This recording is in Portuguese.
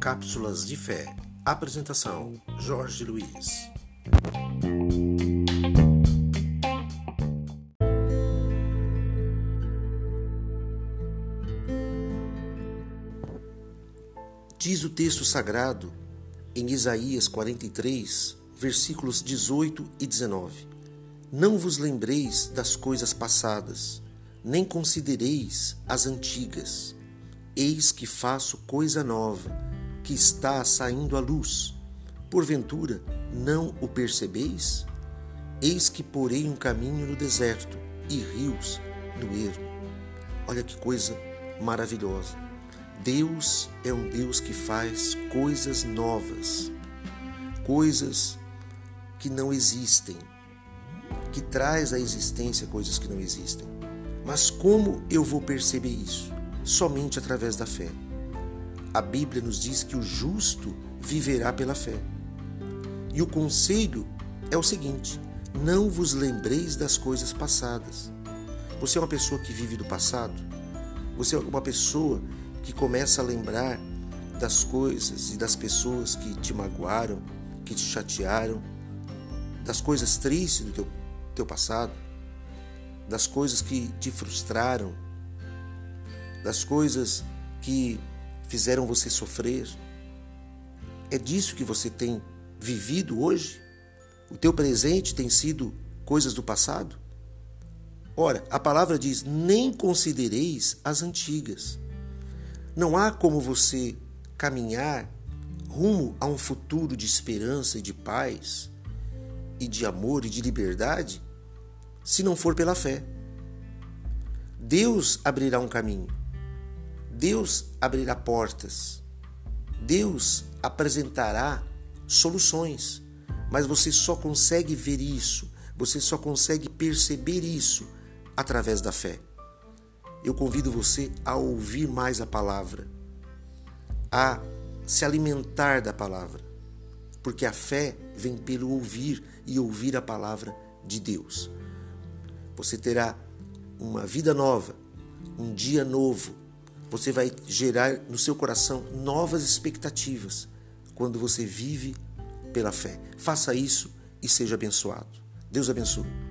Cápsulas de Fé. Apresentação: Jorge Luiz. Diz o texto sagrado em Isaías 43, versículos 18 e 19: Não vos lembreis das coisas passadas, nem considereis as antigas. Eis que faço coisa nova que está saindo à luz. Porventura, não o percebeis? Eis que porei um caminho no deserto e rios no ermo. Olha que coisa maravilhosa. Deus é um Deus que faz coisas novas, coisas que não existem, que traz à existência coisas que não existem. Mas como eu vou perceber isso? Somente através da fé a Bíblia nos diz que o justo viverá pela fé. E o conselho é o seguinte: não vos lembreis das coisas passadas. Você é uma pessoa que vive do passado? Você é uma pessoa que começa a lembrar das coisas e das pessoas que te magoaram, que te chatearam, das coisas tristes do teu, teu passado, das coisas que te frustraram, das coisas que fizeram você sofrer. É disso que você tem vivido hoje? O teu presente tem sido coisas do passado? Ora, a palavra diz: nem considereis as antigas. Não há como você caminhar rumo a um futuro de esperança e de paz, e de amor e de liberdade, se não for pela fé. Deus abrirá um caminho. Deus abrirá portas. Deus apresentará soluções. Mas você só consegue ver isso, você só consegue perceber isso através da fé. Eu convido você a ouvir mais a palavra, a se alimentar da palavra, porque a fé vem pelo ouvir e ouvir a palavra de Deus. Você terá uma vida nova, um dia novo, você vai gerar no seu coração novas expectativas quando você vive pela fé. Faça isso e seja abençoado. Deus abençoe.